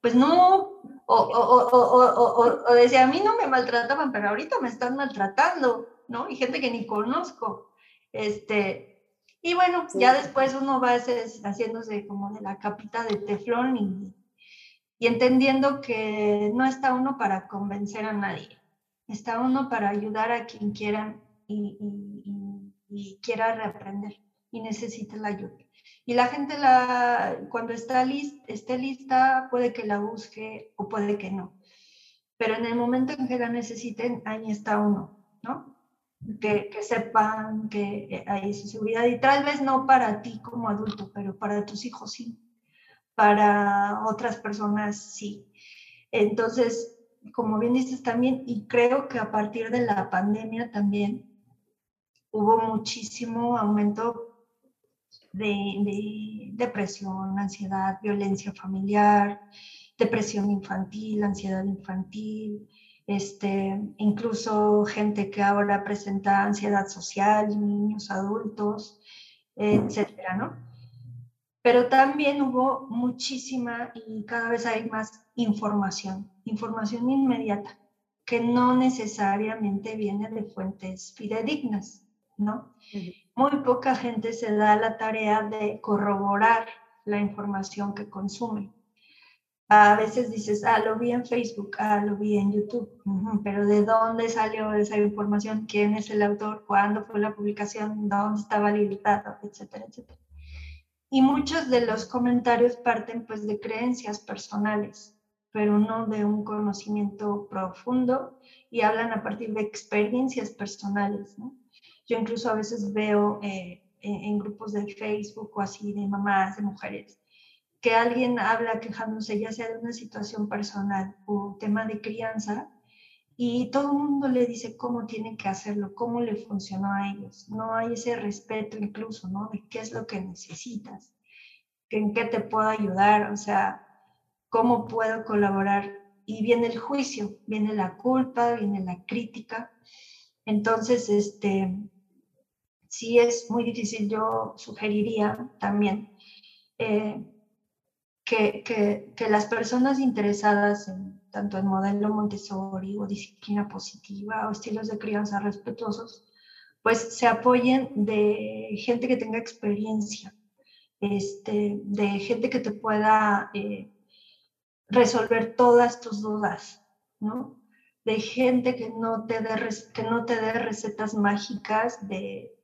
pues no, o, o, o, decía, a mí no me maltrataban, pero ahorita me están maltratando, ¿no? Y gente que ni conozco. Este, y bueno, ya después uno va haciéndose como de la capita de teflón y, y entendiendo que no está uno para convencer a nadie, está uno para ayudar a quien quiera y, y, quiera reaprender y necesite la ayuda. Y la gente la, cuando está list, esté lista puede que la busque o puede que no. Pero en el momento en que la necesiten, ahí está uno, ¿no? Que, sepan que hay su seguridad y tal vez no para ti como adulto, pero para tus hijos sí para otras personas sí. Entonces, como bien dices también, y creo que a partir de la pandemia también hubo muchísimo aumento de, depresión, ansiedad, violencia familiar, depresión infantil, ansiedad infantil, este, incluso gente que ahora presenta ansiedad social, niños, adultos, etcétera, ¿no? pero también hubo muchísima y cada vez hay más información, información inmediata, que no necesariamente viene de fuentes fidedignas, ¿no? Muy poca gente se da la tarea de corroborar la información que consume. A veces dices, ah, lo vi en Facebook, ah, lo vi en YouTube, pero ¿de dónde salió esa información? ¿Quién es el autor? ¿Cuándo fue la publicación? ¿Dónde estaba validado? Etcétera, etcétera. Y muchos de los comentarios parten pues de creencias personales, pero no de un conocimiento profundo y hablan a partir de experiencias personales. ¿no? Yo incluso a veces veo eh, en, grupos de Facebook o así de mamás, de mujeres, que alguien habla quejándose ya sea de una situación personal o tema de crianza y todo el mundo le dice cómo tiene que hacerlo, cómo le funcionó a ellos. No hay ese respeto incluso, ¿no? De qué es lo que necesitas, en qué te puedo ayudar, o sea, cómo puedo colaborar. Y viene el juicio, viene la culpa, viene la crítica. Entonces, este, sí es muy difícil, yo sugeriría también eh, que, que, que las personas interesadas en tanto en modelo Montessori o disciplina positiva o estilos de crianza respetuosos, pues se apoyen de gente que tenga experiencia, este, de gente que te pueda eh, resolver todas tus dudas, ¿no? De gente que no, te dé, que no te dé recetas mágicas de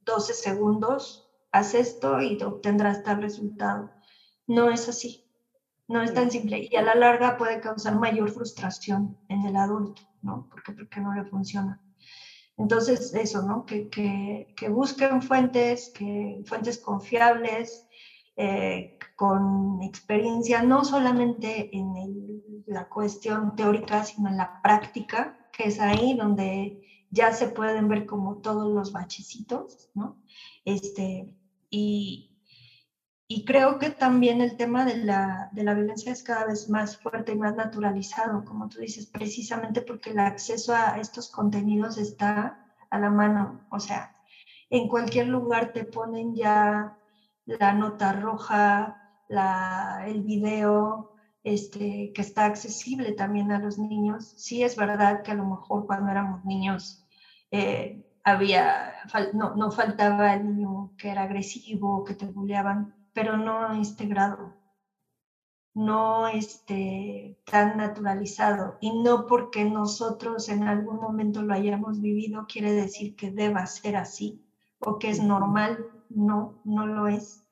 12 segundos, haz esto y obtendrás tal resultado. No es así. No es tan simple y a la larga puede causar mayor frustración en el adulto, ¿no? Porque, porque no le funciona. Entonces, eso, ¿no? Que, que, que busquen fuentes, que, fuentes confiables, eh, con experiencia, no solamente en la cuestión teórica, sino en la práctica, que es ahí donde ya se pueden ver como todos los bachecitos, ¿no? Este, y, creo que también el tema de la, de la, violencia es cada vez más fuerte y más naturalizado, como tú dices, precisamente porque el acceso a estos contenidos está a la mano. O sea, en cualquier lugar te ponen ya la nota roja, la, el video, este, que está accesible también a los niños. Sí es verdad que a lo mejor cuando éramos niños eh, había, no, no faltaba el niño que era agresivo, que te bulleaban, pero no a este grado, no este, tan naturalizado. Y no porque nosotros en algún momento lo hayamos vivido quiere decir que deba ser así o que es normal. No, no lo es.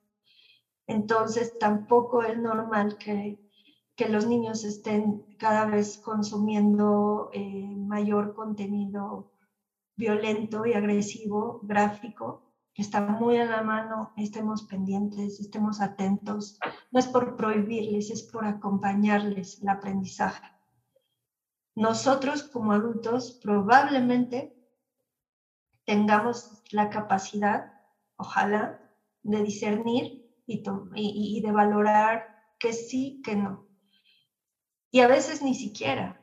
Entonces tampoco es normal que, que los niños estén cada vez consumiendo eh, mayor contenido violento y agresivo, gráfico, está muy a la mano, estemos pendientes, estemos atentos. No es por prohibirles, es por acompañarles el aprendizaje. Nosotros como adultos probablemente tengamos la capacidad, ojalá, de discernir y, y de valorar que sí, que no. Y a veces ni siquiera.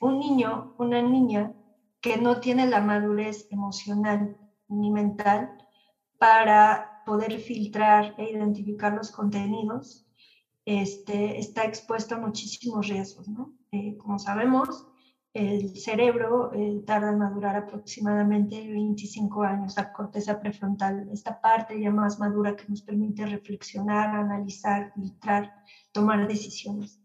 Un niño, una niña que no tiene la madurez emocional ni mental para poder filtrar e identificar los contenidos, este, está expuesto a muchísimos riesgos. Eh, como sabemos, el cerebro eh, tarda en madurar aproximadamente 25 años, la corteza prefrontal, esta parte ya más madura que nos permite reflexionar, analizar, filtrar, tomar decisiones.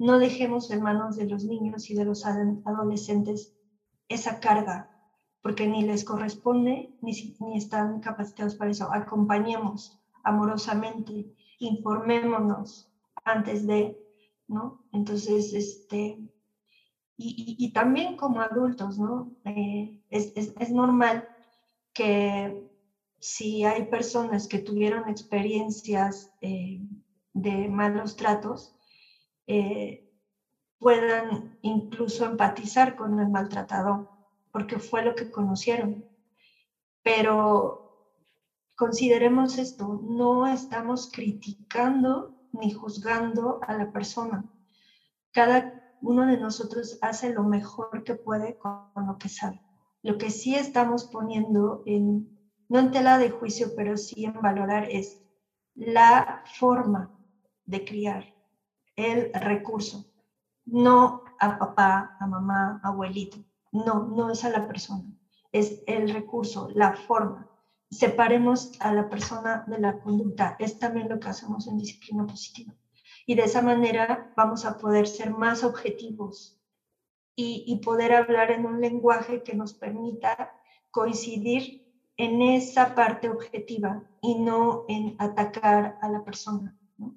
No dejemos en manos de los niños y de los adolescentes esa carga, porque ni les corresponde ni, ni están capacitados para eso. Acompañemos amorosamente, informémonos antes de, ¿no? Entonces, este, y, también como adultos, ¿no? Eh, es, es, normal que si hay personas que tuvieron experiencias eh, de malos tratos, eh, puedan incluso empatizar con el maltratador, porque fue lo que conocieron. Pero consideremos esto, no estamos criticando ni juzgando a la persona. Cada uno de nosotros hace lo mejor que puede con lo que sabe. Lo que sí estamos poniendo en, no en tela de juicio, pero sí en valorar es la forma de criar, el recurso no a papá, a mamá, abuelito. No, no es a la persona, es el recurso, la forma. Separemos a la persona de la conducta. Es también lo que hacemos en disciplina positiva. Y de esa manera vamos a poder ser más objetivos y, poder hablar en un lenguaje que nos permita coincidir en esa parte objetiva y no en atacar a la persona. ¿no?